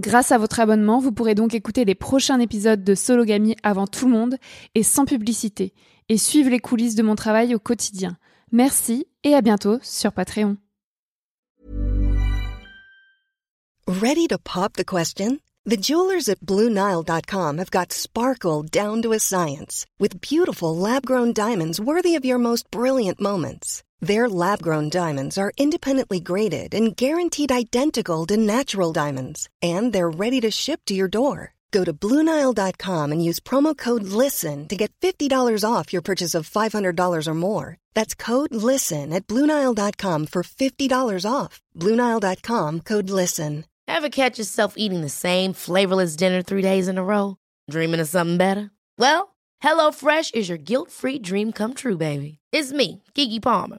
Grâce à votre abonnement, vous pourrez donc écouter les prochains épisodes de Sologamy avant tout le monde et sans publicité, et suivre les coulisses de mon travail au quotidien. Merci et à bientôt sur Patreon. Ready to pop the question? The jewelers at BlueNile.com have got sparkle down to a science with beautiful lab-grown diamonds worthy of your most brilliant moments. Their lab grown diamonds are independently graded and guaranteed identical to natural diamonds, and they're ready to ship to your door. Go to Bluenile.com and use promo code LISTEN to get $50 off your purchase of $500 or more. That's code LISTEN at Bluenile.com for $50 off. Bluenile.com code LISTEN. Ever catch yourself eating the same flavorless dinner three days in a row? Dreaming of something better? Well, HelloFresh is your guilt free dream come true, baby. It's me, Gigi Palmer.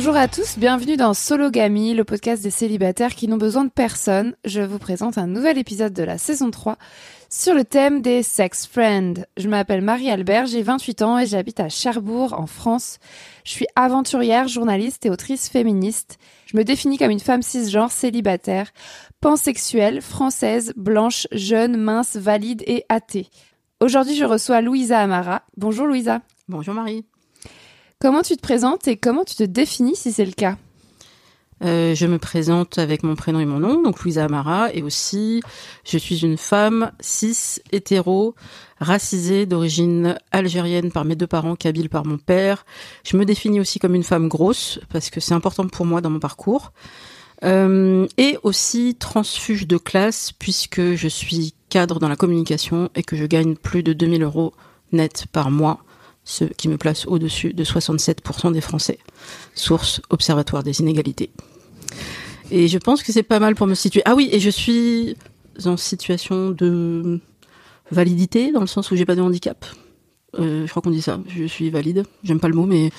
Bonjour à tous, bienvenue dans Sologamy, le podcast des célibataires qui n'ont besoin de personne. Je vous présente un nouvel épisode de la saison 3 sur le thème des sex friends. Je m'appelle Marie-Albert, j'ai 28 ans et j'habite à Cherbourg en France. Je suis aventurière, journaliste et autrice féministe. Je me définis comme une femme cisgenre célibataire, pansexuelle, française, blanche, jeune, mince, valide et athée. Aujourd'hui, je reçois Louisa Amara. Bonjour Louisa. Bonjour Marie. Comment tu te présentes et comment tu te définis si c'est le cas Euh, je me présente avec mon prénom et mon nom, donc Louisa Amara, et aussi je suis une femme cis, hétéro, racisée, d'origine algérienne par mes deux parents, kabyle par mon père. Je me définis aussi comme une femme grosse, parce que c'est important pour moi dans mon parcours. Euh, et aussi transfuge de classe, puisque je suis cadre dans la communication et que je gagne plus de 2000 euros net par mois, ce qui me place au-dessus de 67% des Français. Source Observatoire des inégalités. Et je pense que c'est pas mal pour me situer. Ah oui, et je suis en situation de validité, dans le sens où j'ai pas de handicap. Euh, je crois qu'on dit ça. Je suis valide. J'aime pas le mot, mais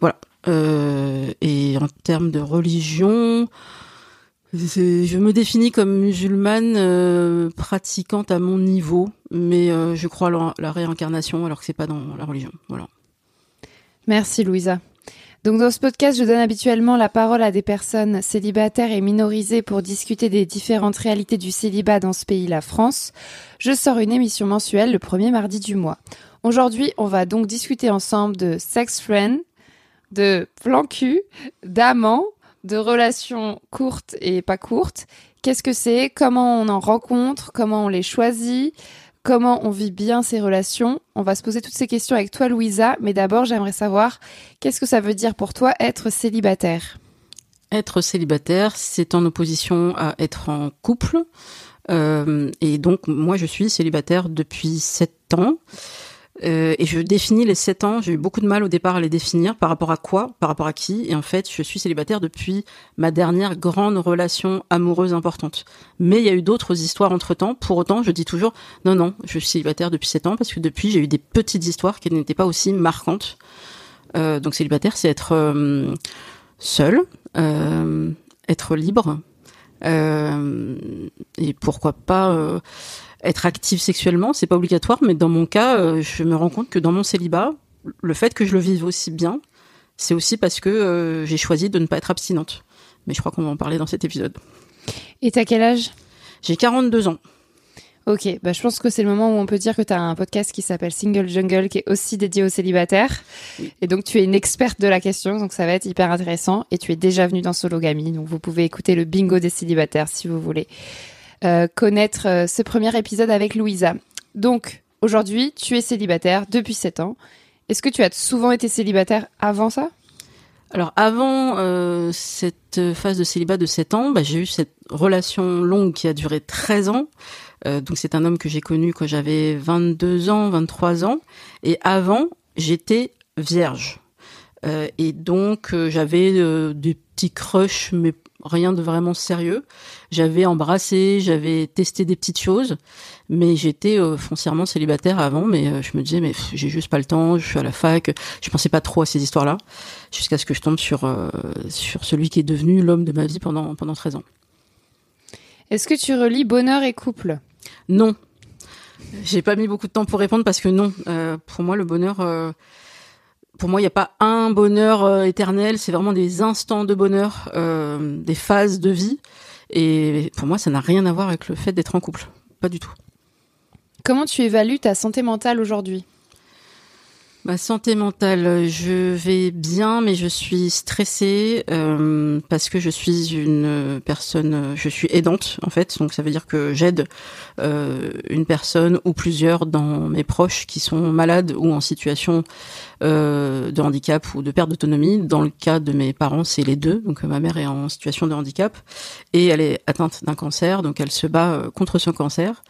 voilà. Euh, et en termes de religion, je me définis comme musulmane euh, pratiquante à mon niveau, mais euh, je crois à la, réincarnation alors que c'est pas dans la religion. Voilà. Merci Louisa. Donc dans ce podcast, je donne habituellement la parole à des personnes célibataires et minorisées pour discuter des différentes réalités du célibat dans ce pays, la France. Je sors une émission mensuelle le premier mardi du mois. Aujourd'hui, on va donc discuter ensemble de sex friend, de plan cul, d'amants, de relations courtes et pas courtes, qu'est-ce que c'est, comment on en rencontre, comment on les choisit, comment on vit bien ces relations? On va se poser toutes ces questions avec toi, Louisa, mais d'abord, j'aimerais savoir qu'est-ce que ça veut dire pour toi être célibataire? Être célibataire, c'est en opposition à être en couple. Euh, et donc, moi, je suis célibataire depuis sept ans. Euh, et je définis les sept ans. J'ai eu beaucoup de mal au départ à les définir. Par rapport à quoi? Par rapport à qui? Et en fait, je suis célibataire depuis ma dernière grande relation amoureuse importante. Mais il y a eu d'autres histoires entre temps. Pour autant, je dis toujours non, non, je suis célibataire depuis sept ans parce que depuis, j'ai eu des petites histoires qui n'étaient pas aussi marquantes. Euh, donc, célibataire, c'est être euh, seul, être libre. et pourquoi pas être active sexuellement, c'est pas obligatoire, mais dans mon cas, euh, je me rends compte que dans mon célibat, le fait que je le vive aussi bien, c'est aussi parce que euh, j'ai choisi de ne pas être abstinente. Mais je crois qu'on va en parler dans cet épisode. Et t'as quel âge? J'ai 42 ans. Ok, bah je pense que c'est le moment où on peut dire que tu as un podcast qui s'appelle Single Jungle, qui est aussi dédié aux célibataires. Et donc tu es une experte de la question, donc ça va être hyper intéressant. Et tu es déjà venue dans Sologamy, donc vous pouvez écouter le bingo des célibataires si vous voulez euh, connaître euh, ce premier épisode avec Louisa. Donc aujourd'hui, tu es célibataire depuis 7 ans. Est-ce que tu as souvent été célibataire avant ça? Alors avant euh, cette phase de célibat de 7 ans, bah, j'ai eu cette relation longue qui a duré 13 ans. Donc c'est un homme que j'ai connu quand j'avais 22 ans, 23 ans. Et avant, j'étais vierge. Et donc j'avais des petits crushs, mais rien de vraiment sérieux. J'avais embrassé, j'avais testé des petites choses, mais j'étais euh, foncièrement célibataire avant. Mais euh, je me disais, mais j'ai juste pas le temps. Je suis à la fac. Je pensais pas trop à ces histoires-là, jusqu'à ce que je tombe sur euh, sur celui qui est devenu l'homme de ma vie pendant pendant 13 ans. Est-ce que tu relis bonheur et couple? Non. J'ai pas mis beaucoup de temps pour répondre parce que non. Euh, pour moi, le bonheur, euh, pour moi, il n'y a pas un bonheur euh, éternel. C'est vraiment des instants de bonheur, euh, des phases de vie. Et pour moi, ça n'a rien à voir avec le fait d'être en couple. Pas du tout. Comment tu évalues ta santé mentale aujourd'hui? Ma santé mentale, je vais bien, mais je suis stressée euh, parce que je suis une personne, je suis aidante en fait, donc ça veut dire que j'aide euh, une personne ou plusieurs dans mes proches qui sont malades ou en situation euh, de handicap ou de perte d'autonomie. Dans le cas de mes parents, c'est les deux, donc euh, ma mère est en situation de handicap et elle est atteinte d'un cancer, donc elle se bat euh, contre son cancer.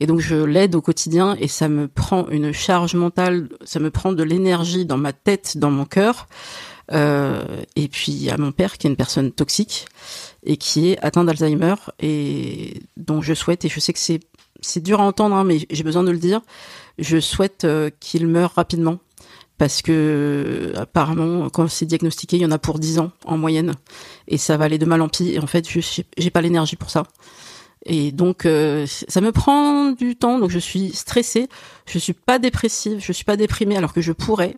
Et donc je l'aide au quotidien et ça me prend une charge mentale, ça me prend de l'énergie dans ma tête, dans mon cœur. Euh, et puis a mon père qui est une personne toxique et qui est atteint d'Alzheimer et dont je souhaite et je sais que c'est c'est dur à entendre hein, mais j'ai besoin de le dire. Je souhaite euh, qu'il meure rapidement parce que apparemment quand c'est diagnostiqué, il y en a pour 10 ans en moyenne et ça va aller de mal en pis et en fait j'ai pas l'énergie pour ça. Et donc, euh, ça me prend du temps. Donc, je suis stressée. Je suis pas dépressive. Je suis pas déprimée alors que je pourrais.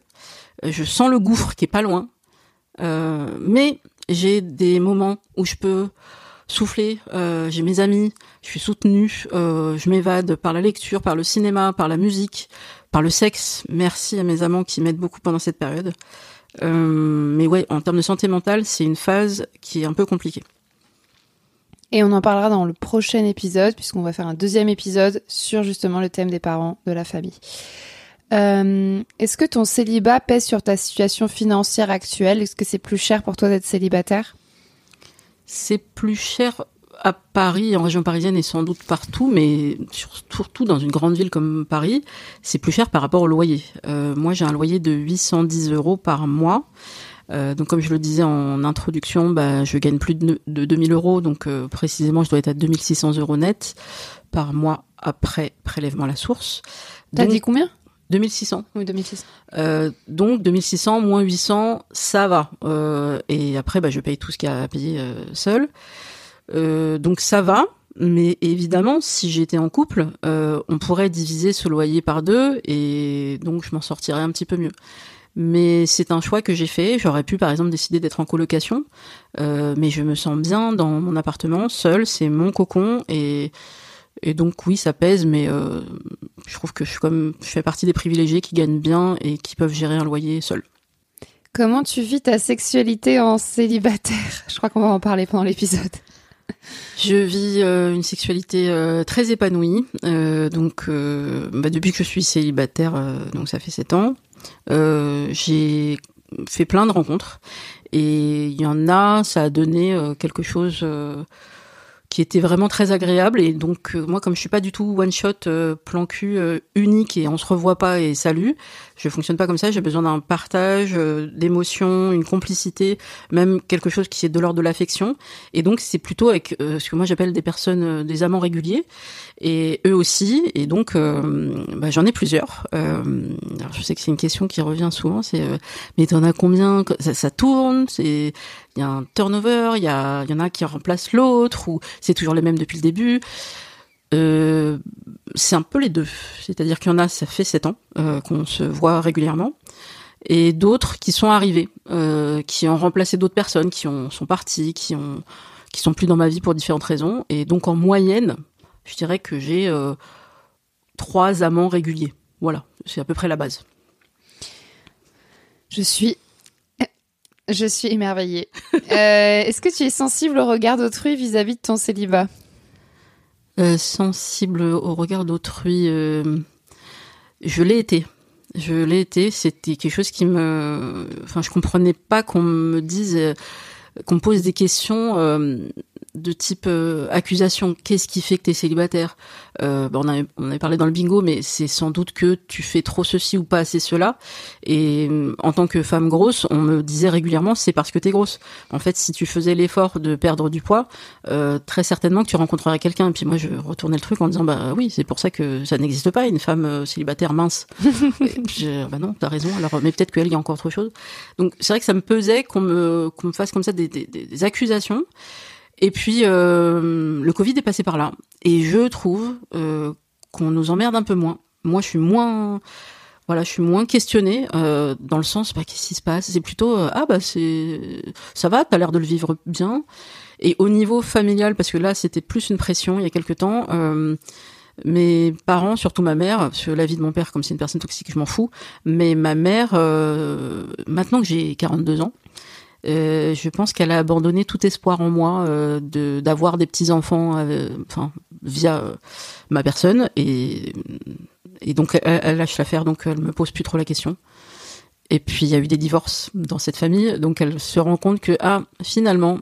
Euh, Je sens le gouffre qui est pas loin. Euh, mais j'ai des moments où je peux souffler. Euh, j'ai mes amis. Je suis soutenue. Je m'évade par la lecture, par le cinéma, par la musique, par le sexe. Merci à mes amants qui m'aident beaucoup pendant cette période. Mais ouais, en termes de santé mentale, c'est une phase qui est un peu compliquée. Et on en parlera dans le prochain épisode, puisqu'on va faire un deuxième épisode sur justement le thème des parents, de la famille. Euh, Est-ce que ton célibat pèse sur ta situation financière actuelle? Est-ce que c'est plus cher pour toi d'être célibataire? C'est plus cher à Paris, en région parisienne et sans doute partout, mais sur- surtout dans une grande ville comme Paris, c'est plus cher par rapport au loyer. Euh, moi, j'ai un loyer de 810 euros par mois. Euh, donc, comme je le disais en introduction, bah, je gagne plus de, de 2000 euros, donc euh, précisément, je dois être à 2600 euros net par mois après prélèvement à la source. T'as dit combien? 2600. Oui, 2006. Euh, donc 2600 moins 800, ça va. Et après, bah, je paye tout ce qu'il y a à payer seul. Donc ça va. Mais évidemment, si j'étais en couple, on pourrait diviser ce loyer par deux et donc je m'en sortirais un petit peu mieux. Mais c'est un choix que j'ai fait. J'aurais pu, par exemple, décider d'être en colocation, euh, mais je me sens bien dans mon appartement, seul. C'est mon cocon et et donc oui, ça pèse, mais euh, je trouve que je suis comme je fais partie des privilégiés qui gagnent bien et qui peuvent gérer un loyer seul. Comment tu vis ta sexualité en célibataire? Je crois qu'on va en parler pendant l'épisode. Je vis euh, une sexualité euh, très épanouie. Euh, donc, bah, depuis que je suis célibataire, donc ça fait sept ans, j'ai fait plein de rencontres. Et il y en a, ça a donné euh, quelque chose euh, qui était vraiment très agréable. Et donc, euh, moi, comme je suis pas du tout one shot, euh, plan cul euh, unique et on se revoit pas et salut, je fonctionne pas comme ça. J'ai besoin d'un partage, euh, d'émotions, une complicité, même quelque chose qui est de l'ordre de l'affection. Et donc, c'est plutôt avec euh, ce que moi j'appelle des personnes, euh, des amants réguliers, et eux aussi. Et donc, bah, j'en ai plusieurs. Alors, je sais que c'est une question qui revient souvent. C'est, mais t'en as combien? Ça, ça tourne. C'est, y a un turnover. Il y en a qui remplacent l'autre ou c'est toujours les mêmes depuis le début. Euh, c'est un peu les deux. C'est-à-dire qu'il y en a, ça fait sept ans euh, qu'on se voit régulièrement, et d'autres qui sont arrivés, euh, qui ont remplacé d'autres personnes, qui ont, sont partis, qui ont, qui sont plus dans ma vie pour différentes raisons. Et donc en moyenne, je dirais que j'ai trois amants réguliers. Voilà, c'est à peu près la base. Je suis. Je suis émerveillée. Euh, Est-ce que tu es sensible au regard d'autrui vis-à-vis de ton célibat Euh, sensible au regard d'autrui, euh, je l'ai été. Je l'ai été. C'était quelque chose qui me, enfin, je comprenais pas qu'on me dise, qu'on pose des questions de type euh, accusation. Qu'est-ce qui fait que tu es célibataire? Euh, bah, on, avait, on avait parlé dans le bingo, mais c'est sans doute que tu fais trop ceci ou pas assez cela. Et euh, en tant que femme grosse, on me disait régulièrement c'est parce que t'es grosse. En fait, si tu faisais l'effort de perdre du poids, euh, très certainement que tu rencontrerais quelqu'un. Et puis moi, je retournais le truc en disant bah oui, c'est pour ça que ça n'existe pas une femme euh, célibataire mince. Je, bah non, t'as raison. Alors, mais peut-être qu'elle il y a encore autre chose. Donc c'est vrai que ça me pesait qu'on me qu'on me fasse comme ça des, des- des accusations. Et puis euh, le Covid est passé par là. Et je trouve euh, qu'on nous emmerde un peu moins. Moi, je suis moins voilà, je suis moins questionnée euh, dans le sens bah, qu'est-ce qui se passe? C'est plutôt euh, ah bah c'est ça va, t'as l'air de le vivre bien. Et au niveau familial, parce que là c'était plus une pression il y a quelque temps. Euh, mes parents, surtout ma mère, parce que la vie de mon père, comme c'est une personne toxique, je m'en fous. Mais ma mère, euh, maintenant que j'ai 42 ans, euh, je pense qu'elle a abandonné tout espoir en moi euh, de d'avoir des petits enfants, enfin via euh, ma personne et et donc elle, lâche l'affaire, donc elle me pose plus trop la question. Et puis il y a eu des divorces dans cette famille, donc elle se rend compte que ah finalement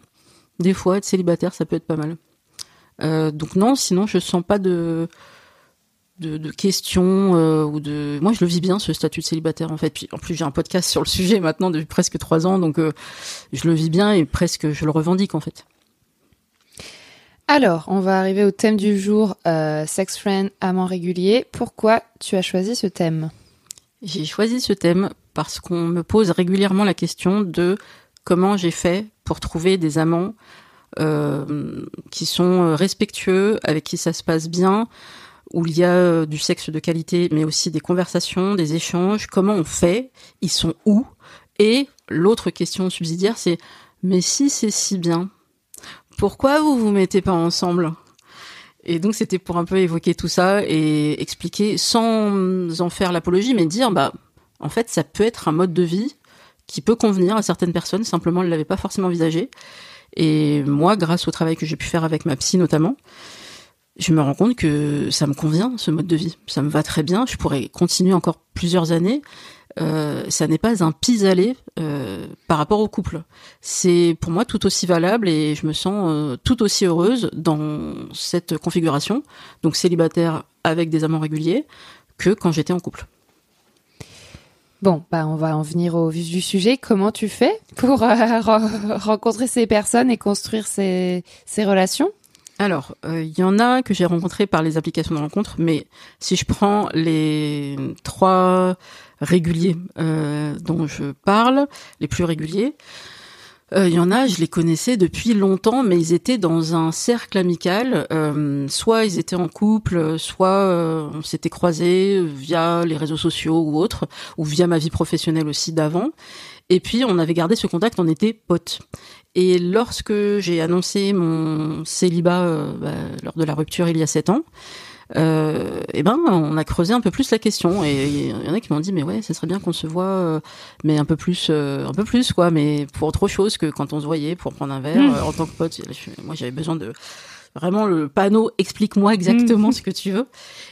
des fois être célibataire ça peut être pas mal. Euh, donc non, sinon je sens pas de de, de questions euh, ou de moi je le vis bien ce statut de célibataire en fait. Puis en plus j'ai un podcast sur le sujet maintenant depuis presque trois ans donc euh, je le vis bien et presque je le revendique en fait. Alors, on va arriver au thème du jour, euh, sex friend, amant régulier. Pourquoi tu as choisi ce thème? J'ai choisi ce thème parce qu'on me pose régulièrement la question de comment j'ai fait pour trouver des amants qui sont respectueux avec qui ça se passe bien où il y a euh, du sexe de qualité, mais aussi des conversations, des échanges. Comment on fait Ils sont où? Et l'autre question subsidiaire, c'est mais si c'est si bien, pourquoi vous vous mettez pas ensemble? Et donc c'était pour un peu évoquer tout ça et expliquer sans en faire l'apologie, mais dire bah en fait ça peut être un mode de vie qui peut convenir à certaines personnes. Simplement, elles l'avaient pas forcément envisagé. Et moi, grâce au travail que j'ai pu faire avec ma psy notamment, je me rends compte que ça me convient ce mode de vie. Ça me va très bien. Je pourrais continuer encore plusieurs années. Euh, ça n'est pas un pis-aller euh, par rapport au couple. C'est pour moi tout aussi valable et je me sens euh, tout aussi heureuse dans cette configuration, donc célibataire avec des amants réguliers, que quand j'étais en couple. Bon, bah on va en venir au vif du sujet. Comment tu fais pour re- rencontrer ces personnes et construire ces relations? Alors, euh, il y en a que j'ai rencontrés par les applications de rencontre, mais si je prends les trois réguliers euh, dont je parle, les plus réguliers, euh, il y en a, je les connaissais depuis longtemps, mais ils étaient dans un cercle amical. Euh, soit ils étaient en couple, soit euh, on s'était croisés via les réseaux sociaux ou autres, ou via ma vie professionnelle aussi d'avant. Et puis on avait gardé ce contact, on était potes. Et lorsque j'ai annoncé mon célibat euh, bah, lors de la rupture il y a sept ans, euh, eh ben, on a creusé un peu plus la question. Et il y en a qui m'ont dit, mais ouais, ça serait bien qu'on se voit, euh, mais un peu plus, euh, un peu plus, quoi, mais pour autre chose que quand on se voyait pour prendre un verre Mm. euh, en tant que pote. Moi, j'avais besoin de vraiment le panneau. Explique-moi exactement Mm. ce que tu veux.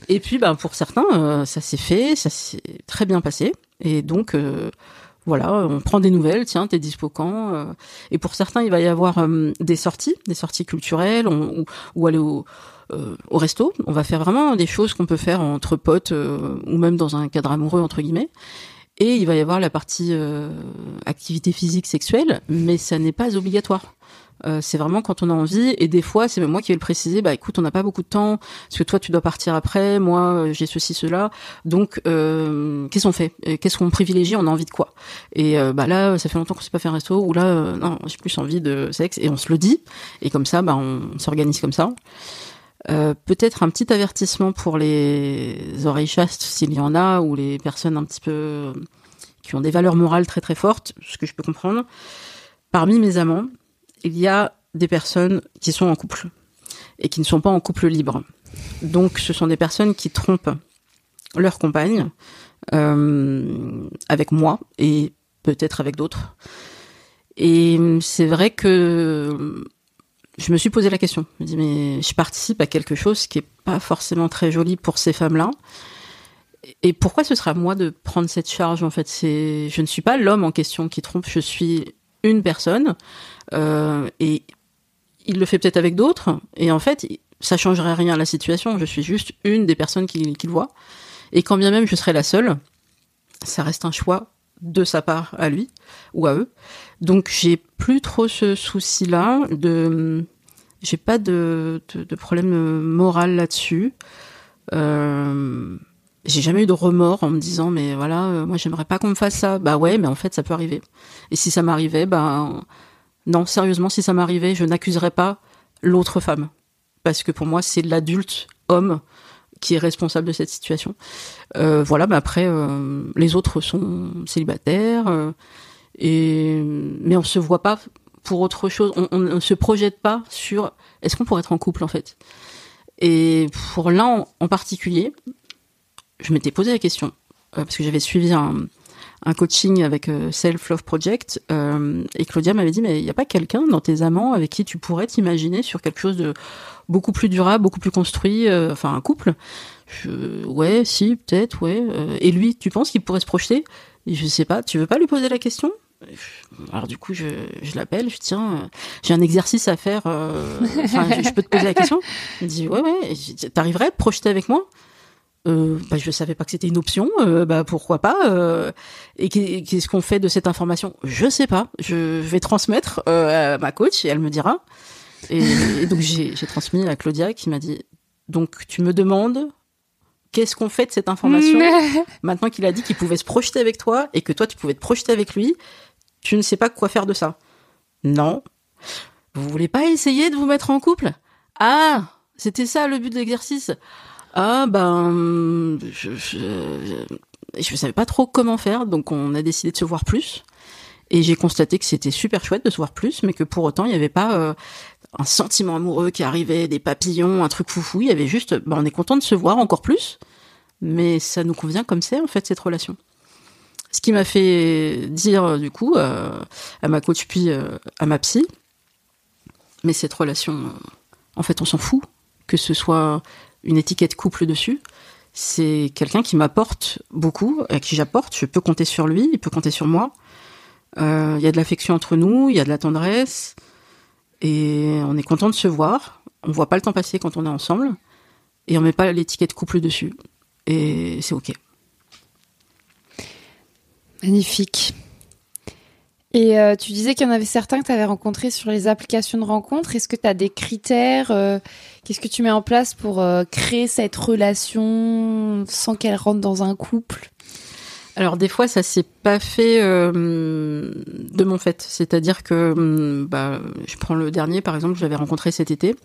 Et puis, ben, pour certains, ça s'est fait, ça s'est très bien passé. Et donc. Euh, voilà, on prend des nouvelles, tiens, t'es dispo quand euh, Et pour certains, il va y avoir euh, des sorties, des sorties culturelles, ou, ou aller au, euh, au resto. On va faire vraiment des choses qu'on peut faire entre potes euh, ou même dans un cadre amoureux entre guillemets. Et il va y avoir la partie euh, activité physique sexuelle, mais ça n'est pas obligatoire. Euh, c'est vraiment quand on a envie. Et des fois c'est même moi qui vais le préciser bah écoute on n'a pas beaucoup de temps parce que toi tu dois partir après moi euh, j'ai ceci cela. Donc euh, qu'est-ce qu'on fait? Qu'est-ce qu'on privilégie? On a envie de quoi? Et bah là ça fait longtemps qu'on s'est pas fait un resto ou là non j'ai plus envie de sexe. Et on se le dit. Et comme ça bah on, s'organise comme ça. Peut-être un petit avertissement pour les oreilles chastes s'il y en a ou les personnes un petit peu qui ont des valeurs morales très très fortes ce que je peux comprendre. Parmi mes amants il y a des personnes qui sont en couple et qui ne sont pas en couple libre donc ce sont des personnes qui trompent leur compagne euh, avec moi et peut-être avec d'autres. Et c'est vrai que je me suis posé la question. Je me dis mais je participe à quelque chose qui est pas forcément très joli pour ces femmes-là. Et pourquoi ce sera à moi de prendre cette charge en fait? Je ne suis pas l'homme en question qui trompe. Je suis une personne euh, et il le fait peut-être avec d'autres. Et en fait, ça changerait rien à la situation. Je suis juste une des personnes qui, qui voit. Et quand bien même je serais la seule, ça reste un choix de sa part à lui ou à eux. Donc j'ai plus trop ce souci-là j'ai pas de problème moral là-dessus. Euh, j'ai jamais eu de remords en me disant mais voilà euh, moi j'aimerais pas qu'on me fasse ça. Bah ouais mais en fait ça peut arriver. Et si ça m'arrivait bah non sérieusement si ça m'arrivait je n'accuserais pas l'autre femme parce que pour moi c'est l'adulte homme qui est responsable de cette situation. Euh, voilà, mais après, euh, les autres sont célibataires, euh, mais on se voit pas pour autre chose. On, ne se projette pas sur est-ce qu'on pourrait être en couple en fait. Et pour l'un en, particulier, je m'étais posé la question parce que j'avais suivi un, un coaching avec euh, Self Love Project euh, et Claudia m'avait dit mais il n'y a pas quelqu'un dans tes amants avec qui tu pourrais t'imaginer sur quelque chose de beaucoup plus durable, beaucoup plus construit, euh, enfin un couple? Je, ouais, si, peut-être, ouais. Et lui, tu penses qu'il pourrait se projeter? Et Je sais pas. Tu veux pas lui poser la question? Alors du coup, je, l'appelle, je tiens, j'ai un exercice à faire. je, je peux te poser la question? Il me dit ouais ouais. T'arriverais à te projeter avec moi? Euh, bah, je savais pas que c'était une option. euh, bah pourquoi pas euh, Et qu'est- qu'est-ce qu'on fait de cette information? Je sais pas. Je vais transmettre euh, à ma coach et elle me dira. Et, et donc j'ai transmis à Claudia qui m'a dit donc tu me demandes qu'est-ce qu'on fait de cette information? Maintenant qu'il a dit qu'il pouvait se projeter avec toi et que toi tu pouvais te projeter avec lui, tu ne sais pas quoi faire de ça. Non. Vous voulez pas essayer de vous mettre en couple? Ah, c'était ça le but de l'exercice? Ah ben, je, je, savais pas trop comment faire, donc on a décidé de se voir plus. Et j'ai constaté que c'était super chouette de se voir plus, mais que pour autant il n'y avait pas euh, un sentiment amoureux qui arrivait, des papillons, un truc foufou. Il y avait juste, ben, on est content de se voir encore plus, mais ça nous convient comme c'est en fait cette relation. Ce qui m'a fait dire du coup euh, à ma coach puis euh, à ma psy, mais cette relation, en fait, on s'en fout que ce soit une étiquette couple dessus. C'est quelqu'un qui m'apporte beaucoup, à qui j'apporte. Je peux compter sur lui, il peut compter sur moi. Euh, Il y a de l'affection entre nous, il y a de la tendresse, et on est content de se voir. On voit pas le temps passer quand on est ensemble, et on met pas l'étiquette couple dessus. Et c'est ok. Magnifique. Et euh, tu disais qu'il y en avait certains que tu avais rencontrés sur les applications de rencontres. Est-ce que tu as des critères euh, Qu'est-ce que tu mets en place pour euh, créer cette relation sans qu'elle rentre dans un couple? Alors des fois, ça s'est pas fait euh, de mon fait. C'est-à-dire que, hum, bah, je prends le dernier par exemple, que j'avais rencontré cet été,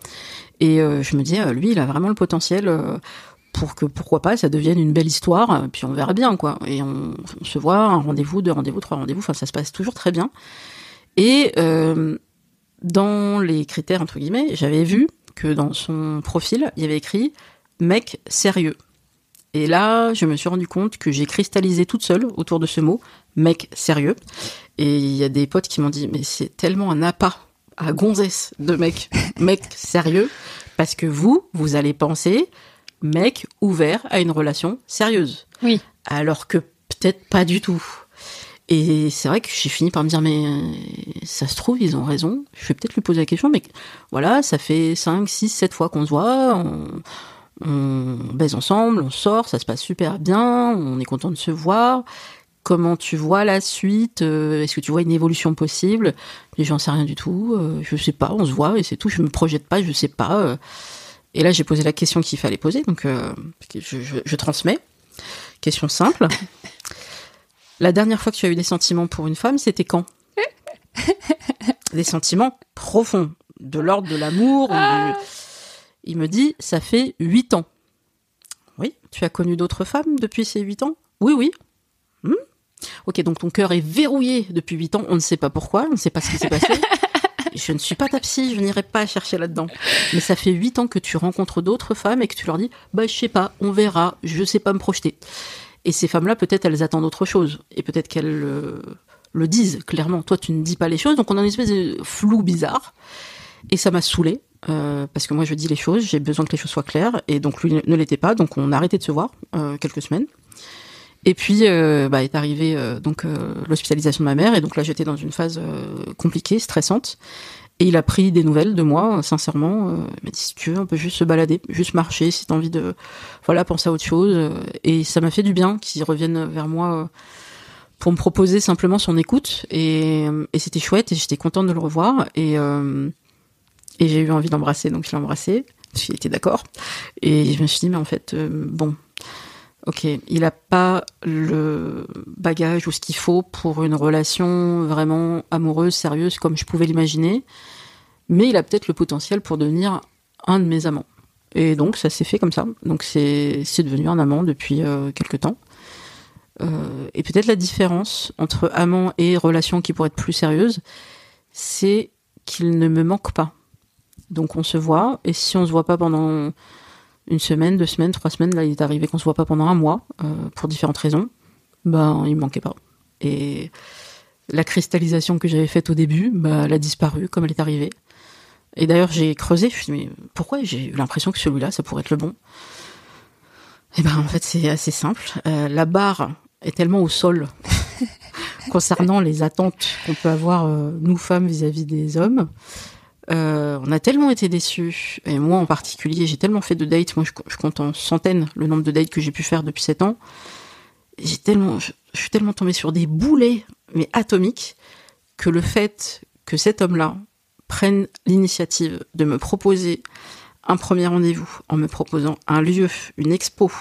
et euh, je me dis, euh, lui, il a vraiment le potentiel pour que pourquoi pas ça devienne une belle histoire. Puis on verra bien quoi. Et on, on se voit un rendez-vous, deux rendez-vous, trois rendez-vous. Enfin, ça se passe toujours très bien. Et euh, dans les critères entre guillemets, j'avais vu que dans son profil, il y avait écrit mec sérieux. Et là, je me suis rendu compte que j'ai cristallisé toute seule autour de ce mot, mec sérieux. Et il y a des potes qui m'ont dit, mais c'est tellement un appât à gonzesse de mec, mec sérieux, parce que vous, vous allez penser mec ouvert à une relation sérieuse. Oui. Alors que peut-être pas du tout. Et c'est vrai que j'ai fini par me dire, mais euh, ça se trouve, ils ont raison. Je vais peut-être lui poser la question, mais voilà, ça fait 5, 6, 7 fois qu'on se voit, on, on baise ensemble, on sort, ça se passe super bien, on est content de se voir. Comment tu vois la suite euh, Est-ce que tu vois une évolution possible? Les gens sais rien du tout. euh, je sais pas, on se voit et c'est tout. Je me projette pas, je sais pas. Et là, j'ai posé la question qu'il fallait poser, donc euh, je, je- je transmets. Question simple. La dernière fois que tu as eu des sentiments pour une femme, c'était quand? Des sentiments profonds, de l'ordre de l'amour. ou du- Il me dit, ça fait huit ans. Oui, tu as connu d'autres femmes depuis ces huit ans? Oui, oui. Hmm. Ok, donc ton cœur est verrouillé depuis huit ans. On ne sait pas pourquoi, on ne sait pas ce qui s'est passé. Je ne suis pas ta psy, je n'irai pas chercher là-dedans. Mais ça fait huit ans que tu rencontres d'autres femmes et que tu leur dis, bah je sais pas, on verra, je sais pas me projeter. Et ces femmes-là, peut-être elles attendent autre chose et peut-être qu'elles euh, le disent clairement. Toi, tu ne dis pas les choses, donc on a une espèce de flou bizarre. Et ça m'a saoulé euh, parce que moi, je dis les choses, j'ai besoin que les choses soient claires, et donc lui ne l'était pas, donc on a arrêté de se voir euh, quelques semaines. Et puis euh, bah, est arrivée euh, donc euh, l'hospitalisation de ma mère, et donc là j'étais dans une phase compliquée, stressante. Et il a pris des nouvelles de moi, sincèrement. Il m'a dit si tu veux, on peut juste se balader, juste marcher, si t'as envie de, voilà, penser à autre chose. Et ça m'a fait du bien qu'il revienne vers moi pour me proposer simplement son écoute. Et, c'était chouette, et j'étais contente de le revoir. Et, et j'ai eu envie d'embrasser, donc je l'ai embrassé, qu'il était d'accord. Et je me suis dit, mais en fait, bon, ok, il a pas le bagage ou ce qu'il faut pour une relation vraiment amoureuse, sérieuse, comme je pouvais l'imaginer, mais il a peut-être le potentiel pour devenir un de mes amants. Et donc ça s'est fait comme ça. Donc c'est devenu un amant depuis euh, quelques temps. Euh, et peut-être la différence entre amant et relation qui pourrait être plus sérieuse, c'est qu'il ne me manque pas. Donc on se voit, et si on se voit pas pendant une semaine, deux semaines, trois semaines, là il est arrivé qu'on se voit pas pendant un mois, euh, pour différentes raisons, ben il me manquait pas. Et la cristallisation que j'avais faite au début, bah, elle a disparu comme elle est arrivée. Et d'ailleurs j'ai creusé, je me suis dit mais pourquoi j'ai eu l'impression que celui-là ça pourrait être le bon? Et ben en fait c'est assez simple. Euh, la barre est tellement au sol concernant les attentes qu'on peut avoir euh, nous femmes vis-à-vis des hommes. Euh, on a tellement été déçus, et moi en particulier, j'ai tellement fait de dates, moi je, compte en centaines le nombre de dates que j'ai pu faire depuis 7 ans. J'ai tellement, je, suis tellement tombée sur des boulets, mais atomiques, que le fait que cet homme-là prenne l'initiative de me proposer un premier rendez-vous en me proposant un lieu, une expo,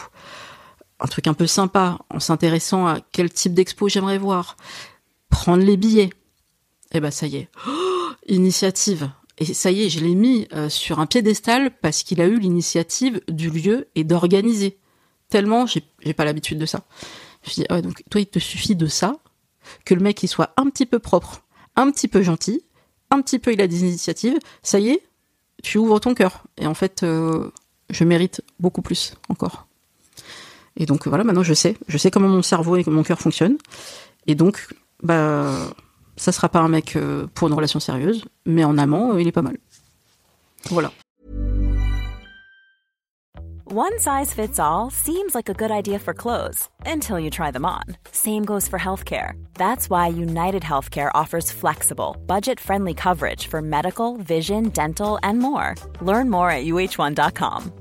un truc un peu sympa, en s'intéressant à quel type d'expo j'aimerais voir, prendre les billets, et ben ça y est, initiative. Et ça y est, je l'ai mis euh, sur un piédestal parce qu'il a eu l'initiative du lieu et d'organiser. Tellement j'ai j'ai pas l'habitude de ça. Je dis, ah ouais, donc toi, il te suffit de ça, que le mec il soit un petit peu propre, un petit peu gentil, un petit peu il a des initiatives, ça y est, tu ouvres ton cœur. Et en fait, euh, je mérite beaucoup plus encore. Et donc voilà, maintenant je sais, je sais comment mon cerveau et mon cœur fonctionnent. Et donc, bah, ça sera pas un mec euh, pour une relation sérieuse, mais en amant, euh, il est pas mal. Voilà. One size fits all seems like a good idea for clothes until you try them on. Same goes for healthcare. That's why United Healthcare offers flexible, budget friendly coverage for medical, vision, dental, and more. Learn more at uh1.com.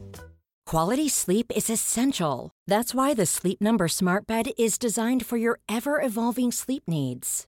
Quality sleep is essential. That's why the Sleep Number Smart Bed is designed for your ever evolving sleep needs.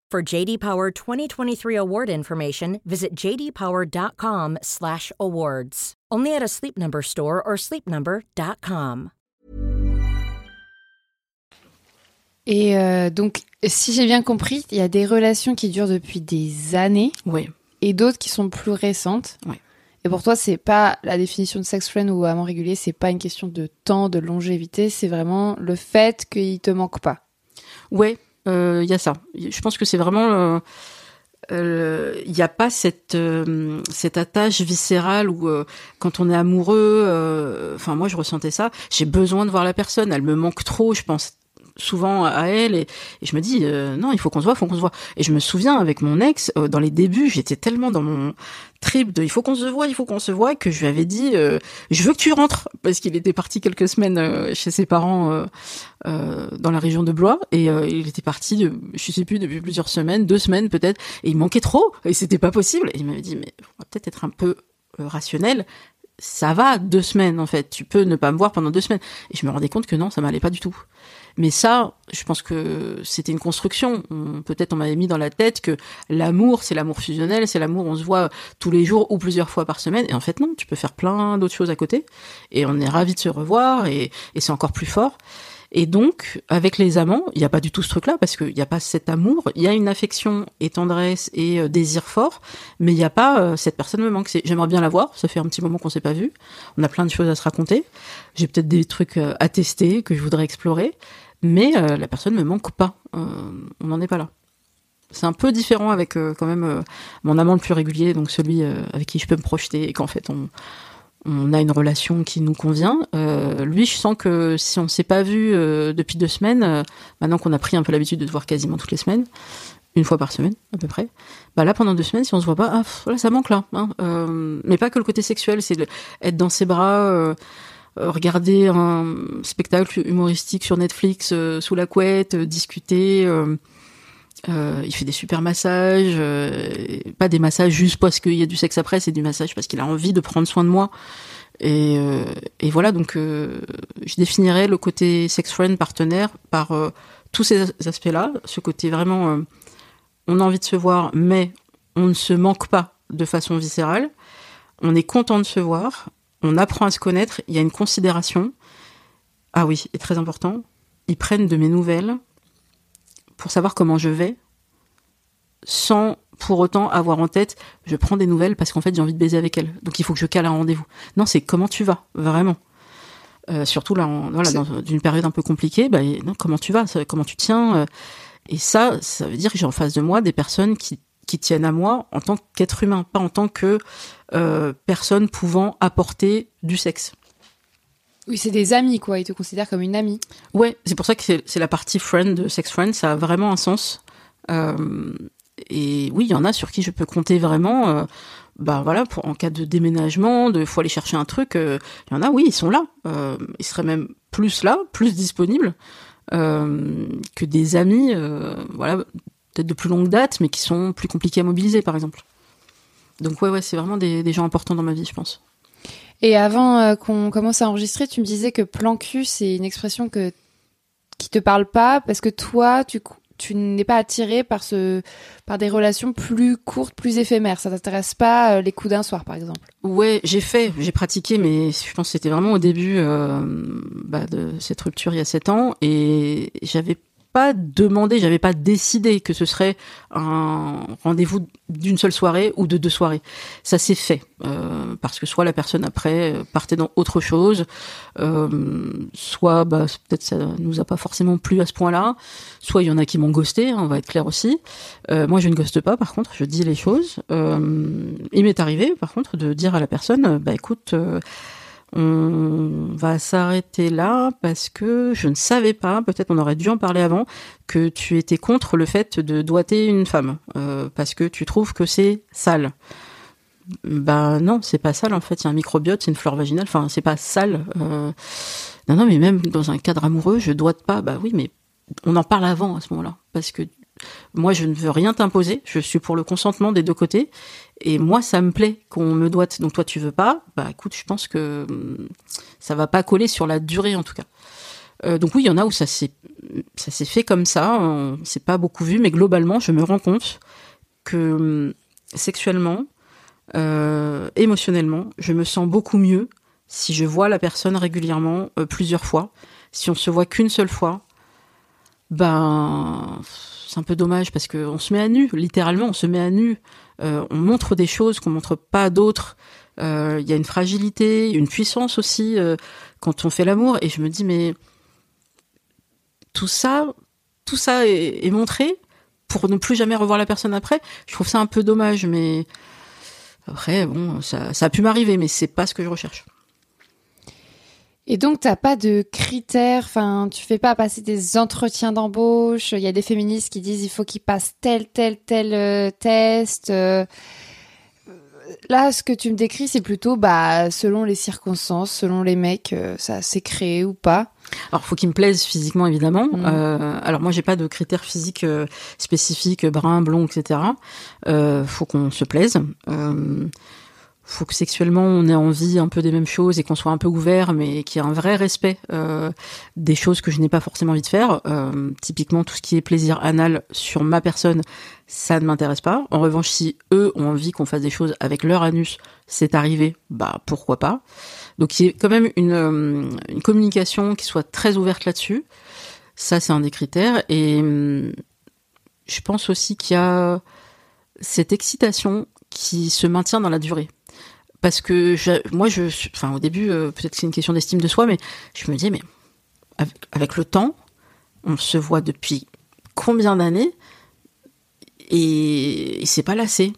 For JD Power 2023 award information, visit jdpower.com/awards. Only at a Sleep Number store or sleepnumber.com. Et euh, donc, si j'ai bien compris, il y a des relations qui durent depuis des années Ouais. et d'autres qui sont plus récentes. Ouais. Et pour toi, c'est pas la définition de sex friend ou amant régulier, c'est pas une question de temps, de longévité, c'est vraiment le fait qu'il te manque pas. Ouais, il y a ça. Je pense que c'est vraiment. euh, euh, Il n'y a pas cette euh, cette attache viscérale où euh, quand on est amoureux, euh, enfin moi je ressentais ça. J'ai besoin de voir la personne, elle me manque trop. Je pense souvent à elle et, et je me dis euh, non il faut qu'on se voit, faut qu'on se voit. Et je me souviens avec mon ex euh, dans les débuts, j'étais tellement dans mon trip de il faut qu'on se voit, il faut qu'on se voit que je lui avais dit euh, je veux que tu rentres. Parce qu'il était parti quelques semaines euh, chez ses parents euh, euh, dans la région de Blois. Et il était parti de, je sais plus depuis plusieurs semaines, deux semaines peut-être. Et il manquait trop. Et c'était pas possible. Et il m'avait dit mais on va peut-être être un peu rationnel. Ça va deux semaines en fait. Tu peux ne pas me voir pendant deux semaines. Et je me rendais compte que non ça m'allait pas du tout mais ça je pense que c'était une construction. On- peut-être on m'avait mis dans la tête que l'amour c'est l'amour fusionnel c'est l'amour on se voit tous les jours ou plusieurs fois par semaine. Et en fait non tu peux faire plein d'autres choses à côté. Et on est ravis de se revoir et c'est encore plus fort et donc, avec les amants, il n'y a pas du tout ce truc-là, parce qu'il n'y a pas cet amour, il y a une affection et tendresse et euh, désir fort, mais il n'y a pas euh, cette personne me manque. J'aimerais bien la voir, ça fait un petit moment qu'on s'est pas vu, on a plein de choses à se raconter, j'ai peut-être des trucs euh, à tester que je voudrais explorer, mais la personne me manque pas, on n'en est pas là. C'est un peu différent avec quand même mon amant le plus régulier, donc celui avec qui je peux me projeter et qu'en fait on, on a une relation qui nous convient. Euh, lui, je sens que si on s'est pas vu euh, depuis deux semaines, euh, maintenant qu'on a pris un peu l'habitude de se voir quasiment toutes les semaines, une fois par semaine à peu près, bah là pendant deux semaines, si on se voit pas, ah ça manque là. Hein, mais pas que le côté sexuel, c'est être dans ses bras. regarder un spectacle humoristique sur Netflix sous la couette, discuter. Euh, il fait des super massages, euh, pas des massages juste parce qu'il y a du sexe après, c'est du massage parce qu'il a envie de prendre soin de moi. Et, euh, et voilà, donc je définirais le côté sex friend partenaire par tous ces aspects-là, ce côté vraiment, on a envie de se voir, mais on ne se manque pas de façon viscérale. On est content de se voir, on apprend à se connaître, il y a une considération. Ah oui, et très important, ils prennent de mes nouvelles pour savoir comment je vais, sans pour autant avoir en tête, je prends des nouvelles parce qu'en fait j'ai envie de baiser avec elle, donc il faut que je cale un rendez-vous. Non, c'est comment tu vas, vraiment. Euh, surtout là, en- voilà, dans une période un peu compliquée, bah, non, comment tu vas, comment tu tiens. euh, et ça, ça veut dire que j'ai en face de moi des personnes qui, qui tiennent à moi en tant qu'être humain, pas en tant que euh, personne pouvant apporter du sexe. Oui, c'est des amis, quoi. Ils te considèrent comme une amie. Ouais, c'est pour ça que c'est la partie friend, sex friend, ça a vraiment un sens. Euh, et oui, il y en a sur qui je peux compter vraiment. euh, bah voilà, en cas de déménagement, de faut aller chercher un truc. euh, Il y en a, oui, ils sont là. Ils seraient même plus là, plus disponibles que des amis, voilà, peut-être de plus longue date, mais qui sont plus compliqués à mobiliser, par exemple. Donc ouais, ouais, c'est vraiment des gens importants dans ma vie, je pense. Et avant euh, qu'on commence à enregistrer, tu me disais que plan cul, c'est une expression que qui te parle pas parce que toi, tu tu n'es pas attiré par ce par des relations plus courtes, plus éphémères. Ça t'intéresse pas euh, les coups d'un soir, par exemple? Ouais, j'ai fait, j'ai pratiqué, mais je pense que c'était vraiment au début euh, bah, de cette rupture il y a sept ans, et j'avais pas demandé, j'avais pas décidé que ce serait un rendez-vous d'une seule soirée ou de deux soirées. Ça s'est fait euh, parce que soit la personne après euh, partait dans autre chose, euh, soit bah, peut-être ça nous a pas forcément plu à ce point-là, soit il y en a qui m'ont ghosté, hein, on va être clair aussi. Moi, je ne ghoste pas, par contre, je dis les choses. Il m'est arrivé, par contre, de dire à la personne, bah écoute, on va s'arrêter là parce que je ne savais pas, peut-être on aurait dû en parler avant, que tu étais contre le fait de doiter une femme, euh, parce que tu trouves que c'est sale. Ben non, c'est pas sale en fait. A un microbiote, c'est une flore vaginale. Enfin, c'est pas sale. Euh, Non, non, mais même dans un cadre amoureux, je doite pas. Bah oui, mais on en parle avant à ce moment-là, parce que moi, je ne veux rien t'imposer. Je suis pour le consentement des deux côtés. Et moi, ça me plaît qu'on me doite. Donc toi, tu veux pas. Bah écoute, je pense que hum, ça va pas coller sur la durée, en tout cas. Euh, donc oui, il y en a où ça s'est ça fait comme ça. On s'est pas beaucoup vu, mais globalement, je me rends compte que hum, sexuellement, euh, émotionnellement, je me sens beaucoup mieux si je vois la personne régulièrement, euh, plusieurs fois. Si on se voit qu'une seule fois, ben c'est un peu dommage parce que on se met à nu, littéralement, on se met à nu. Euh, on montre des choses qu'on montre pas d'autres. Euh, Il y a une fragilité, une puissance aussi euh, quand on fait l'amour. Et je me dis mais tout ça, tout ça est, est montré pour ne plus jamais revoir la personne après. Je trouve ça un peu dommage, mais après bon, ça, ça a pu m'arriver, mais c'est pas ce que je recherche. Et donc, t'as pas de critères, enfin, tu fais pas passer des entretiens d'embauche. Il y a des féministes qui disent il faut qu'ils passent tel, tel, tel euh, test. euh. Là, ce que tu me décris, c'est plutôt, bah, selon les circonstances, selon les mecs, euh, ça s'est créé ou pas. Alors, faut qu'il me plaise physiquement, évidemment. Euh, alors, moi, j'ai pas de critères physiques euh, spécifiques, brun, blond, etc. Euh, faut qu'on se plaise. Faut que sexuellement, on ait envie un peu des mêmes choses et qu'on soit un peu ouvert, mais qu'il y ait un vrai respect euh, des choses que je n'ai pas forcément envie de faire. Euh, typiquement, tout ce qui est plaisir anal sur ma personne, ça ne m'intéresse pas. En revanche, si eux ont envie qu'on fasse des choses avec leur anus, c'est arrivé, bah pourquoi pas. Donc il y ait quand même une, euh, une communication qui soit très ouverte là-dessus. Ça, c'est un des critères. Et hum, je pense aussi qu'il y a cette excitation qui se maintient dans la durée. Parce que moi, je, enfin, au début, euh, peut-être que c'est une question d'estime de soi, mais je me dis, mais avec, avec le temps, on se voit depuis combien d'années et, et c'est pas lassé.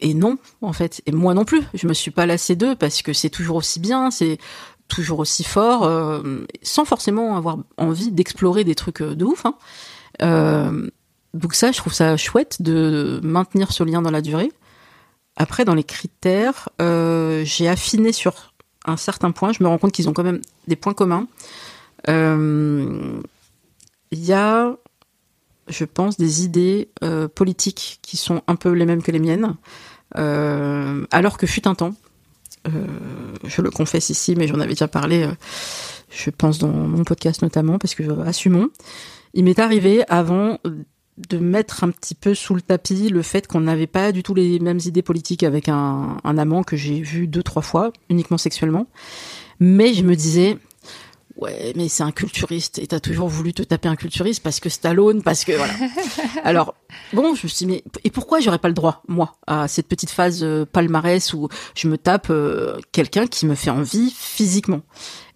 Et non, en fait. Et moi non plus. Je me suis pas lassée d'eux parce que c'est toujours aussi bien, c'est toujours aussi fort, euh, sans forcément avoir envie d'explorer des trucs euh, de ouf. hein. Donc ça, je trouve ça chouette de maintenir ce lien dans la durée. Après, dans les critères, euh, j'ai affiné sur un certain point. Je me rends compte qu'ils ont quand même des points communs. Euh, Il y a, je pense, des idées euh, politiques qui sont un peu les mêmes que les miennes. Alors que fut un temps, je le confesse ici, mais j'en avais déjà parlé, je pense dans mon podcast notamment, parce que assumons, il m'est arrivé avant de mettre un petit peu sous le tapis le fait qu'on n'avait pas du tout les mêmes idées politiques avec un, un amant que j'ai vu deux trois fois, uniquement sexuellement. Mais je me disais, ouais, mais c'est un culturiste et t'as toujours voulu te taper un culturiste parce que Stallone, parce que voilà. Alors bon, je me suis dit, mais et pourquoi j'aurais pas le droit, moi, à cette petite phase euh, palmarès où je me tape euh, quelqu'un qui me fait envie physiquement?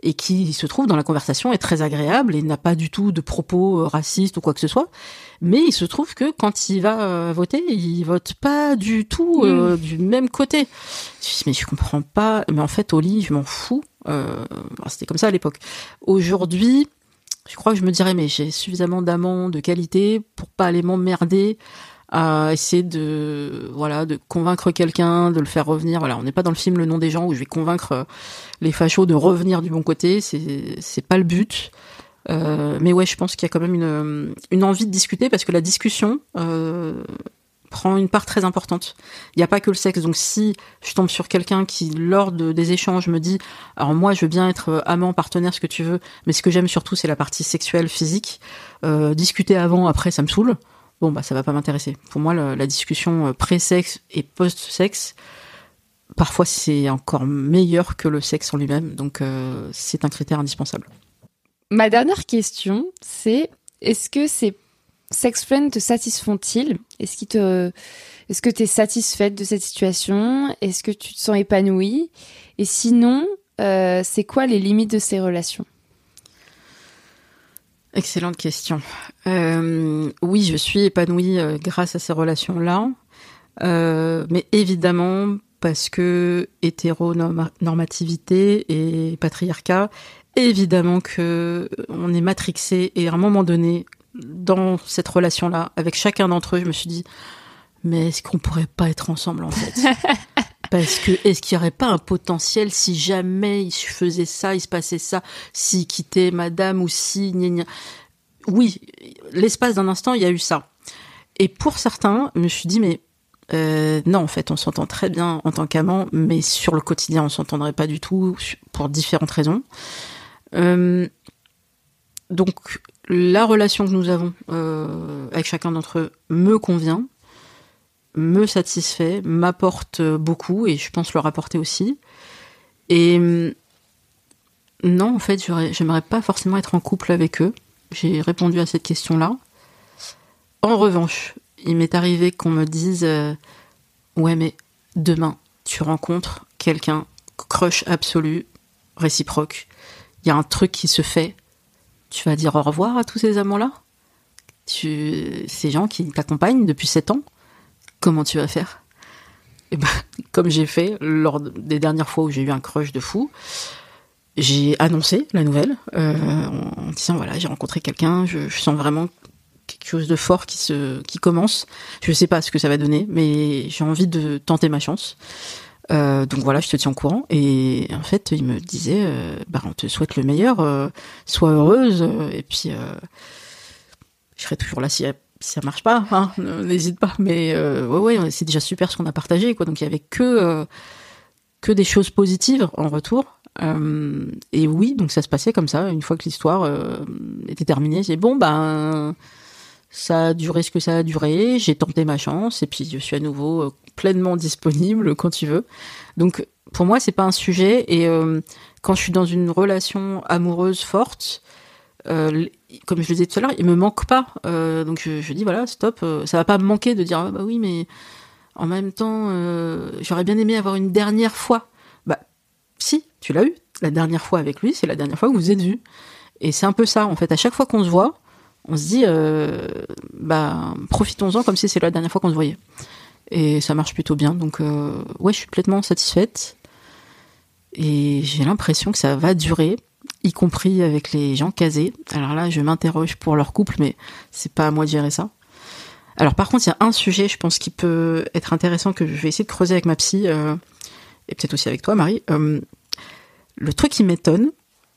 Et qui se trouve dans la conversation est très agréable et n'a pas du tout de propos euh, racistes ou quoi que ce soit. Mais il se trouve que quand il va euh, voter, il vote pas du tout euh, du même côté. Je me suis dit, mais je comprends pas. Mais en fait, lit, je m'en fous. Euh, C'était comme ça à l'époque. Aujourd'hui, je crois que je me dirais, mais j'ai suffisamment d'amants de qualité pour pas aller m'emmerder à essayer de voilà de convaincre quelqu'un, de le faire revenir. Voilà, on n'est pas dans le film Le nom des gens où je vais convaincre euh, les fachos de revenir du bon côté. C'est c'est pas le but. Euh, mais ouais, je pense qu'il y a quand même une une envie de discuter parce que la discussion euh, prend une part très importante. Il n'y a pas que le sexe. Donc si je tombe sur quelqu'un qui, lors de, des échanges, me dit, alors moi je veux bien être euh, amant, partenaire, ce que tu veux, mais ce que j'aime surtout c'est la partie sexuelle, physique. Euh, discuter avant, après, ça me saoule. Bon bah ça va pas m'intéresser. Pour moi, la, discussion euh, pré-sexe et post-sexe, parfois c'est encore meilleur que le sexe en lui-même. Donc euh, c'est un critère indispensable. Ma dernière question, c'est est-ce que ces sex friends te satisfont-ils? Est-ce que tu es satisfaite de cette situation? Est-ce que tu te sens épanouie? Et sinon, euh, c'est quoi les limites de ces relations? Excellente question. Euh, oui, je suis épanouie euh, grâce à ces relations-là, Euh, mais évidemment parce que hétéronormativité et patriarcat, évidemment que on est matrixé. Et à un moment donné, dans cette relation-là, avec chacun d'entre eux, je me suis dit, mais est-ce qu'on pourrait pas être ensemble en fait? Parce que est-ce qu'il y aurait pas un potentiel si jamais il faisait ça, il se passait ça, s'il quittait madame ou si gna gna. Oui, l'espace d'un instant, il y a eu ça. Et pour certains, je me suis dit mais euh, non, en fait, on s'entend très bien en tant qu'amant, mais sur le quotidien, on s'entendrait pas du tout pour différentes raisons. Euh, donc, la relation que nous avons euh, avec chacun d'entre eux me convient, me satisfait, m'apporte beaucoup, et je pense leur apporter aussi. Et euh, non, en fait, j'aimerais pas forcément être en couple avec eux. j'ai répondu à cette question-là. En revanche, il m'est arrivé qu'on me dise euh, Ouais, mais demain, tu rencontres quelqu'un, crush absolu, réciproque. Il y a un truc qui se fait. Tu vas dire au revoir à tous ces amants-là. Ces gens qui t'accompagnent depuis 7 ans, comment tu vas faire? Eh ben, comme j'ai fait lors des dernières fois où j'ai eu un crush de fou, j'ai annoncé la nouvelle euh, en disant voilà j'ai rencontré quelqu'un, je, sens vraiment quelque chose de fort qui commence. Je sais pas ce que ça va donner, mais j'ai envie de tenter ma chance. Euh, donc voilà, je te tiens au courant. Et en fait, il me disait, euh, bah, on te souhaite le meilleur, sois heureuse, et puis je serai toujours là si, si ça marche pas. Hein, N'hésite pas. Mais euh, ouais, ouais, c'est déjà super ce qu'on a partagé, quoi. Donc il y avait que euh, que des choses positives en retour. Euh, et oui, donc ça se passait comme ça. Une fois que l'histoire était terminée, c'est bon, ben ça a duré ce que ça a duré. J'ai tenté ma chance et puis je suis à nouveau pleinement disponible quand tu veux. Donc pour moi, c'est pas un sujet. Et quand je suis dans une relation amoureuse forte, comme je le disais tout à l'heure, il me manque pas. Euh, donc je, dis voilà, stop. euh, ça va pas me manquer de dire ah, bah oui, mais en même temps, euh, j'aurais bien aimé avoir une dernière fois. Bah si, tu l'as eu. La dernière fois avec lui, c'est la dernière fois que vous vous êtes vus. Et c'est un peu ça, en fait. À chaque fois qu'on se voit, on se dit, bah, profitons-en comme si c'est la dernière fois qu'on se voyait. Et ça marche plutôt bien. Donc, ouais, je suis pleinement satisfaite. Et j'ai l'impression que ça va durer, y compris avec les gens casés. Alors là, je m'interroge pour leur couple, mais c'est pas à moi de gérer ça. Alors par contre, il y a un sujet, je pense, qui peut être intéressant que je vais essayer de creuser avec ma psy, euh, et peut-être aussi avec toi, Marie. Euh, le truc qui m'étonne,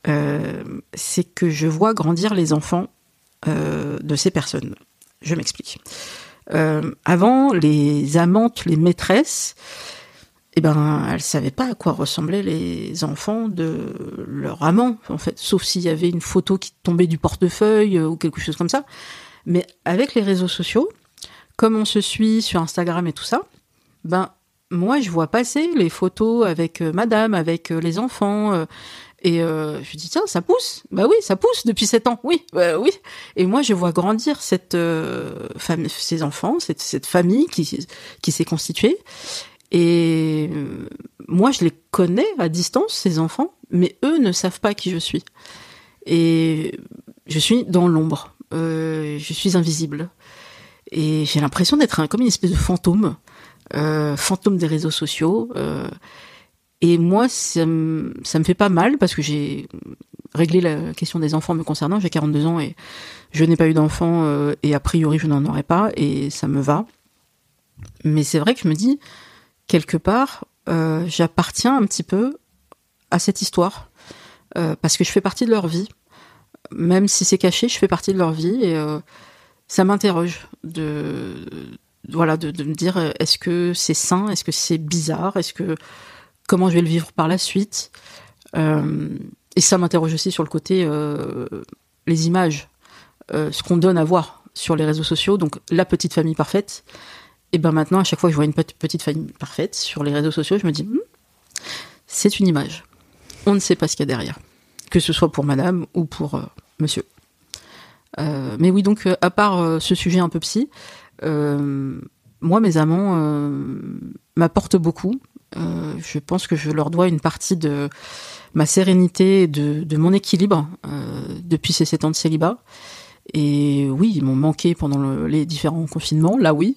euh, c'est que je vois grandir les enfants de ces personnes. Je m'explique. Avant, les amantes, les maîtresses, eh ben, elles savaient pas à quoi ressemblaient les enfants de leur amant, en fait, sauf s'il y avait une photo qui tombait du portefeuille euh, ou quelque chose comme ça. Mais avec les réseaux sociaux, comme on se suit sur Instagram et tout ça, ben moi je vois passer les photos avec euh, madame, avec euh, les enfants, et je dis tiens ça pousse, bah oui ça pousse depuis sept ans, oui, bah oui. Et moi je vois grandir cette euh, ces enfants, cette, cette famille qui qui s'est constituée, et euh, moi je les connais à distance ces enfants, mais eux ne savent pas qui je suis, et je suis dans l'ombre, euh, je suis invisible. Et j'ai l'impression d'être comme une espèce de fantôme, euh, fantôme des réseaux sociaux. et moi, ça me, fait pas mal parce que j'ai réglé la question des enfants me concernant. J'ai 42 ans et je n'ai pas eu d'enfants et a priori je n'en aurai pas et ça me va. Mais c'est vrai que je me dis, quelque part, euh, j'appartiens un petit peu à cette histoire euh, parce que je fais partie de leur vie. Même si c'est caché, je fais partie de leur vie et euh, ça m'interroge de voilà de, me dire est-ce que c'est sain, est-ce que c'est bizarre, est-ce que comment je vais le vivre par la suite. Et ça m'interroge aussi sur le côté les images, ce qu'on donne à voir sur les réseaux sociaux. Donc la petite famille parfaite. Et ben maintenant, à chaque fois que je vois une pe- petite famille parfaite sur les réseaux sociaux, je me dis Hmm, c'est une image. On ne sait pas ce qu'il y a derrière, que ce soit pour Madame ou pour euh, Monsieur. Euh, mais oui, donc euh, à part ce sujet un peu psy, moi mes amants m'apportent beaucoup. Je pense que je leur dois une partie de ma sérénité, et de, de mon équilibre depuis ces sept ans de célibat. Et oui, ils m'ont manqué pendant le- les différents confinements, là oui.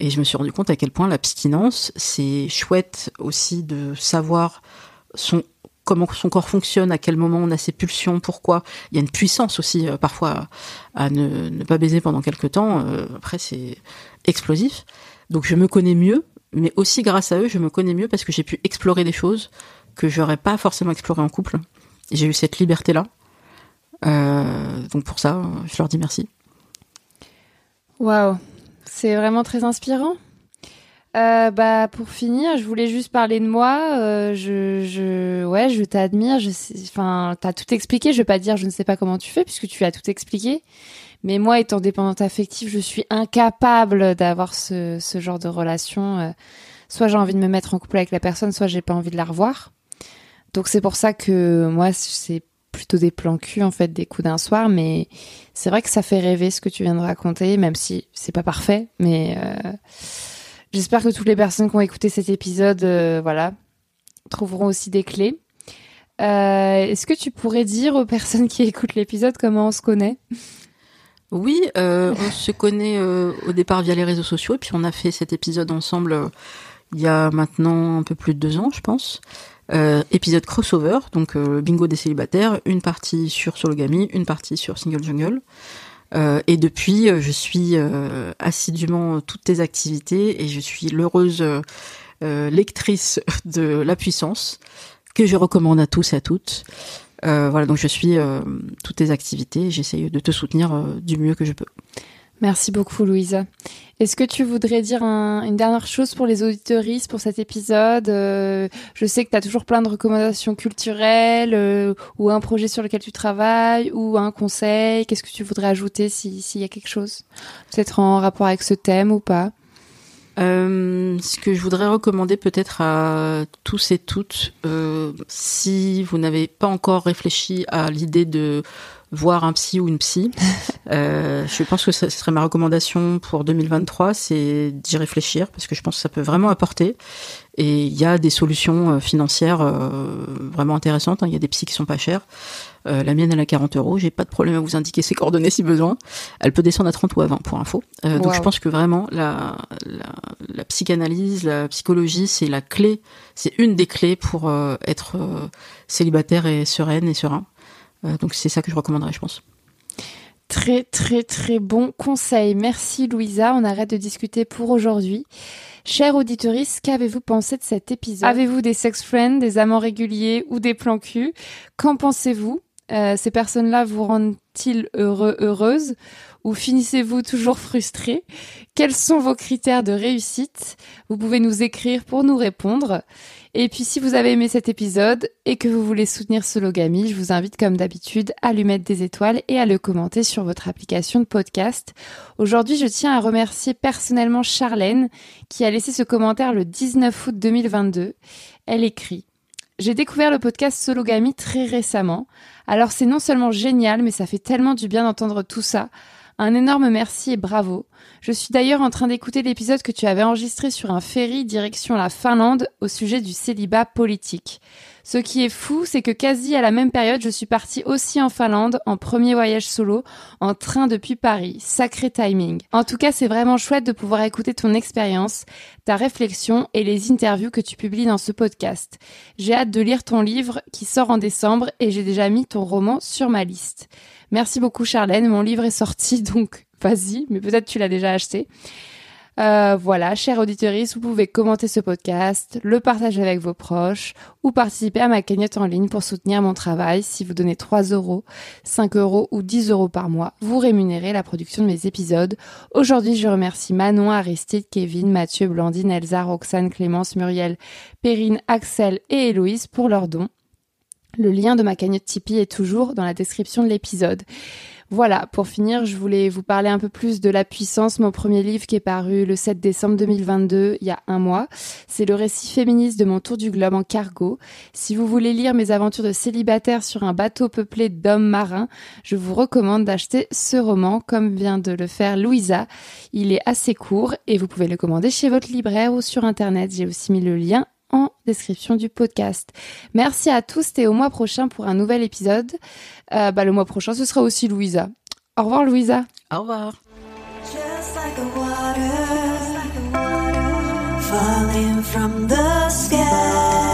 Et je me suis rendu compte à quel point l'abstinence, c'est chouette aussi de savoir son comment son corps fonctionne, à quel moment on a ses pulsions, pourquoi. Il y a une puissance aussi euh, parfois à ne, ne pas baiser pendant quelques temps. Euh, après, c'est explosif. Donc je me connais mieux, mais aussi grâce à eux, je me connais mieux parce que j'ai pu explorer des choses que j'aurais pas forcément explorées en couple. J'ai eu cette liberté-là. Euh, donc pour ça, je leur dis merci. Waouh, c'est vraiment très inspirant. Euh, bah pour finir, je voulais juste parler de moi. Euh, je, je, ouais, je t'admire. Je, enfin, t'as tout expliqué. Je vais pas dire, je ne sais pas comment tu fais puisque tu as tout expliqué. Mais moi, étant dépendante affective, je suis incapable d'avoir ce, ce genre de relation. Euh, soit j'ai envie de me mettre en couple avec la personne, soit j'ai pas envie de la revoir. Donc c'est pour ça que moi, c'est plutôt des plans cul en fait, des coups d'un soir, mais c'est vrai que ça fait rêver ce que tu viens de raconter, même si c'est pas parfait, mais euh, j'espère que toutes les personnes qui ont écouté cet épisode, euh, voilà, trouveront aussi des clés. Euh, Est-ce que tu pourrais dire aux personnes qui écoutent l'épisode comment on se connaît? Oui, on se connaît au départ via les réseaux sociaux, et puis on a fait cet épisode ensemble il y a maintenant un peu plus de deux ans, je pense. Euh, épisode crossover, donc euh, bingo des célibataires, une partie sur Sologamy, une partie sur Single Jungle. Euh, et depuis, euh, je suis assidûment toutes tes activités et je suis l'heureuse lectrice de La Puissance que je recommande à tous et à toutes. Voilà, donc je suis toutes tes activités et j'essaye de te soutenir du mieux que je peux. Merci beaucoup, Louisa. Est-ce que tu voudrais dire un- une dernière chose pour les auditeuristes pour cet épisode Euh, Je sais que tu as toujours plein de recommandations culturelles euh, ou un projet sur lequel tu travailles ou un conseil. Qu'est-ce que tu voudrais ajouter si- s'il y a quelque chose Peut-être en rapport avec ce thème ou pas? Euh, ce que je voudrais recommander peut-être à tous et toutes, si vous n'avez pas encore réfléchi à l'idée de voir un psy ou une psy, euh, je pense que ce serait ma recommandation pour 2023, c'est d'y réfléchir parce que je pense que ça peut vraiment apporter. Et il y a des solutions euh, financières euh, vraiment intéressantes. hein. Il y a des psys qui sont pas chères. Euh, la mienne, elle a 40 euros. J'ai pas de problème à vous indiquer ses coordonnées si besoin. Elle peut descendre à 30 ou à 20 pour info. Euh, donc je pense que vraiment la, la, la psychanalyse, la psychologie, c'est la clé, c'est une des clés pour être célibataire et sereine et serein. Euh, donc c'est ça que je recommanderais, je pense. Très très très bon conseil. Merci Louisa. On arrête de discuter pour aujourd'hui. Chers auditeurs, qu'avez-vous pensé de cet épisode? Avez-vous des sex friends, des amants réguliers ou des plans cul? Qu'en pensez-vous? Euh, Ces personnes-là vous rendent-ils heureux, heureuses? Ou finissez-vous toujours frustrés Quels sont vos critères de réussite? Vous pouvez nous écrire pour nous répondre. Et puis si vous avez aimé cet épisode et que vous voulez soutenir Sologamy, je vous invite comme d'habitude à lui mettre des étoiles et à le commenter sur votre application de podcast. Aujourd'hui, je tiens à remercier personnellement Charlène qui a laissé ce commentaire le 19 août 2022. Elle écrit j'ai découvert le podcast Sologamy très récemment. Alors c'est non seulement génial, mais ça fait tellement du bien d'entendre tout ça. Un énorme merci et bravo. Je suis d'ailleurs en train d'écouter l'épisode que tu avais enregistré sur un ferry direction la Finlande au sujet du célibat politique. Ce qui est fou, c'est que quasi à la même période, je suis partie aussi en Finlande en premier voyage solo en train depuis Paris. Sacré timing. En tout cas, c'est vraiment chouette de pouvoir écouter ton expérience, ta réflexion et les interviews que tu publies dans ce podcast. J'ai hâte de lire ton livre qui sort en décembre et j'ai déjà mis ton roman sur ma liste. Merci beaucoup Charlène, mon livre est sorti donc vas-y, mais peut-être tu l'as déjà acheté. Euh, voilà, chers auditeurs, vous pouvez commenter ce podcast, le partager avec vos proches ou participer à ma cagnotte en ligne pour soutenir mon travail. Si vous donnez 3 euros, 5 euros ou 10 euros par mois, vous rémunérez la production de mes épisodes. Aujourd'hui, je remercie Manon, Aristide, Kevin, Mathieu, Blandine, Elsa, Roxane, Clémence, Muriel, Perrine, Axel et Héloïse pour leurs dons. Le lien de ma cagnotte Tipeee est toujours dans la description de l'épisode. Voilà, pour finir, je voulais vous parler un peu plus de La Puissance, mon premier livre qui est paru le 7 décembre 2022, il y a un mois. C'est le récit féministe de mon tour du globe en cargo. Si vous voulez lire mes aventures de célibataire sur un bateau peuplé d'hommes marins, je vous recommande d'acheter ce roman, comme vient de le faire Louisa. Il est assez court et vous pouvez le commander chez votre libraire ou sur Internet. J'ai aussi mis le lien en description du podcast. Merci à tous et au mois prochain pour un nouvel épisode. Euh, bah, le mois prochain, ce sera aussi Louisa. Au revoir Louisa. Au revoir. Just like a water, falling from the sky.